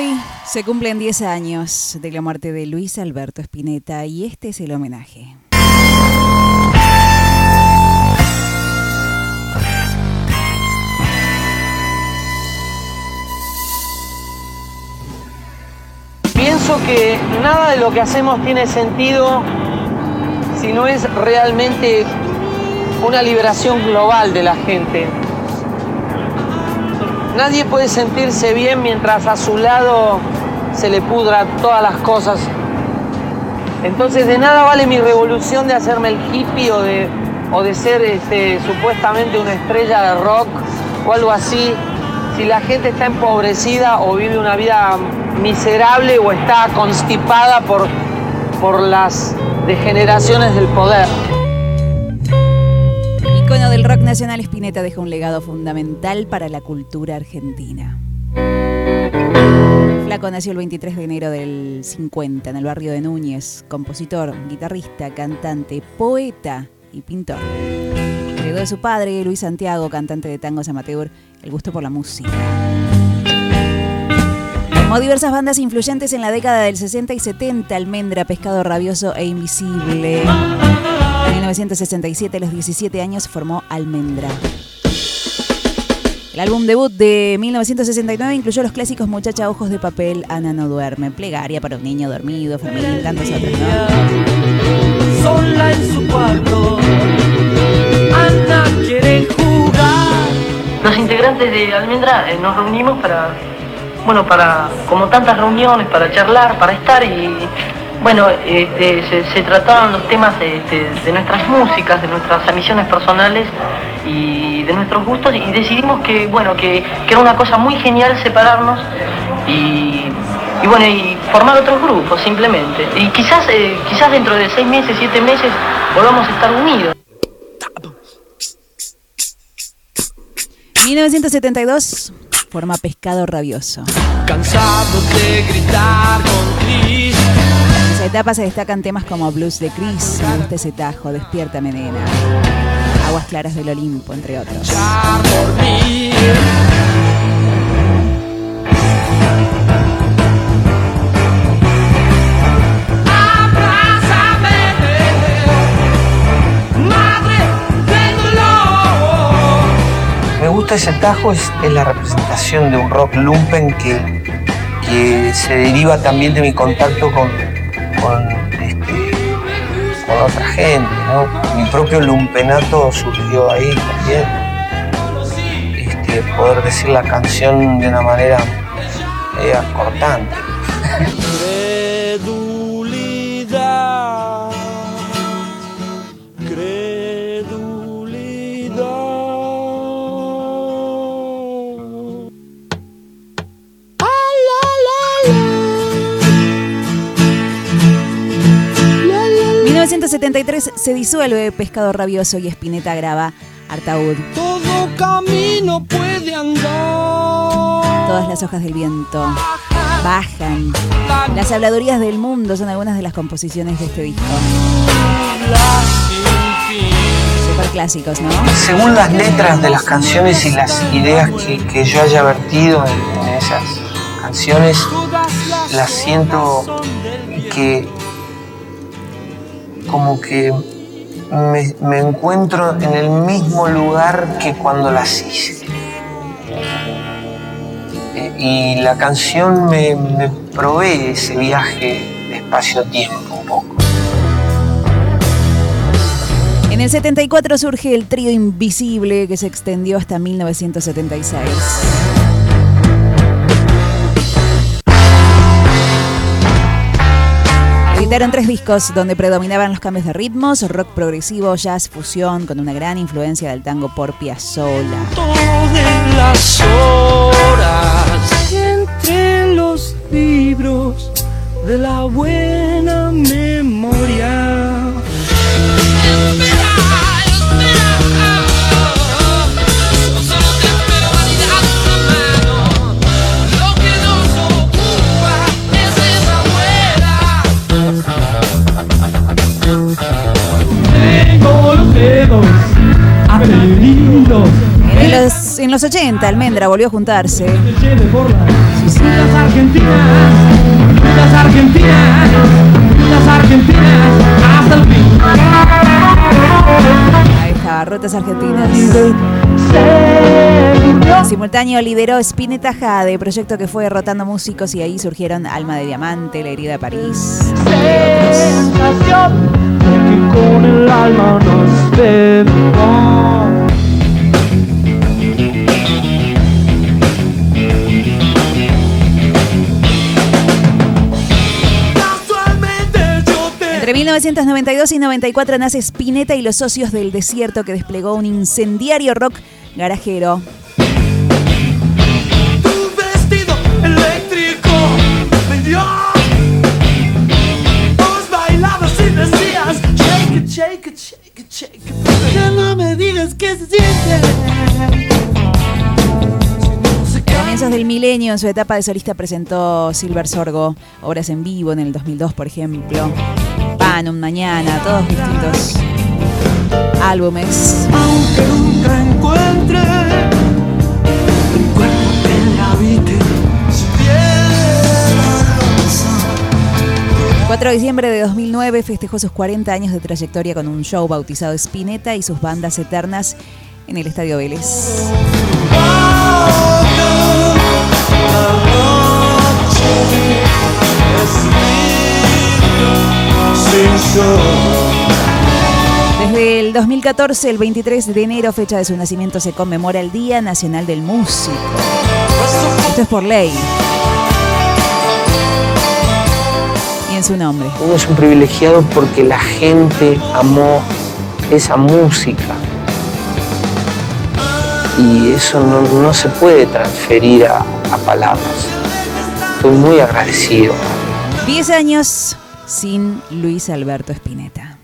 Hoy se cumplen 10 años de la muerte de Luis Alberto Spinetta y este es el homenaje. Pienso que nada de lo que hacemos tiene sentido si no es realmente una liberación global de la gente. Nadie puede sentirse bien mientras a su lado se le pudra todas las cosas. Entonces de nada vale mi revolución de hacerme el hippie o de, o de ser este, supuestamente una estrella de rock o algo así, si la gente está empobrecida o vive una vida miserable o está constipada por, por las degeneraciones del poder. Nacional, Spinetta deja un legado fundamental para la cultura argentina. Flaco nació el 23 de enero del 50 en el barrio de Núñez, compositor, guitarrista, cantante, poeta y pintor. Heredó de su padre, Luis Santiago, cantante de tangos amateur, el gusto por la música. Formó diversas bandas influyentes en la década del 60 y 70, Almendra, Pescado Rabioso e Invisible. En 1967, a los 17 años, formó Almendra. El álbum debut de 1969 incluyó los clásicos Muchacha Ojos de Papel, Ana no duerme, Plegaria para un niño dormido, Fermín y tantos otros, ¿no? Sola en su cuarto, Ana quiere jugar. Los integrantes de Almendra eh, nos reunimos para, bueno, para, como tantas reuniones, para charlar, para estar y, bueno, este, se, se trataban los temas este, de nuestras músicas, de nuestras ambiciones personales y de nuestros gustos y decidimos que, bueno, que, era una cosa muy genial separarnos y, y bueno, y formar otros grupos simplemente. Y quizás, eh, quizás dentro de seis meses, siete meses, volvamos a estar unidos. 1972 forma Pescado Rabioso. Cansado de gritar con Cris. En esa etapa se destacan temas como Blues de Chris, Me gusta ese tajo, Despierta Nena, Aguas Claras del Olimpo, entre otros. Gusta ese tajo, es, la representación de un rock lumpen que, que se deriva también de mi contacto con, con, este, con otra gente, ¿no? Mi propio lumpenato surgió ahí también. Este, poder decir la canción de una manera cortante. 1973 se disuelve Pescado Rabioso y Spinetta graba Artaud. Todo camino puede andar. Todas las hojas del viento bajan. Las habladurías del mundo son algunas de las composiciones de este disco. Super clásicos, ¿no? Según las letras de las canciones y las ideas que, que yo haya vertido en, en esas canciones, las siento que como que me, encuentro en el mismo lugar que cuando las hice. Eh, Y la canción me, me provee ese viaje de espacio-tiempo un poco. En el 74 surge el trío Invisible que se extendió hasta 1976. Editaron tres discos donde predominaban los cambios de ritmos, rock progresivo, jazz, fusión, con una gran influencia del tango por Piazzolla. de las horas entre los libros de la buena En los, en los 80, Almendra volvió a juntarse. Te lleve por la Muchas argentinas, muchas argentinas, muchas argentinas, hasta el fin. Ahí está, Rutas Argentinas. En simultáneo lideró Spinetta Jade, proyecto que fue derrotando músicos y ahí surgieron Alma de Diamante, La Herida de París, Entre 1992 y 94 nace Spinetta y los socios del desierto que desplegó un incendiario rock garajero. tu vestido eléctrico me dio. Vos bailabas y decías shake it, shake it, shake it, shake it. Ya no me digas qué se siente. Comienzos del milenio, en su etapa de solista presentó Silver Sorgo, obras en vivo en el 2002, por ejemplo. Pan, un mañana, todos distintos álbumes. Aunque nunca encuentre un cuerpo que la habite. Si hubiera 4 de diciembre de 2009 festejó sus 40 años de trayectoria con un show bautizado Spinetta y sus bandas eternas en el Estadio Vélez. Desde el 2014, el 23 de enero, fecha de su nacimiento, se conmemora el Día Nacional del Músico. Esto es por ley. Y en su nombre. Uno es un privilegiado porque la gente amó esa música. Y eso no, no se puede transferir a, a palabras. Estoy muy agradecido. 10 años sin Luis Alberto Spinetta.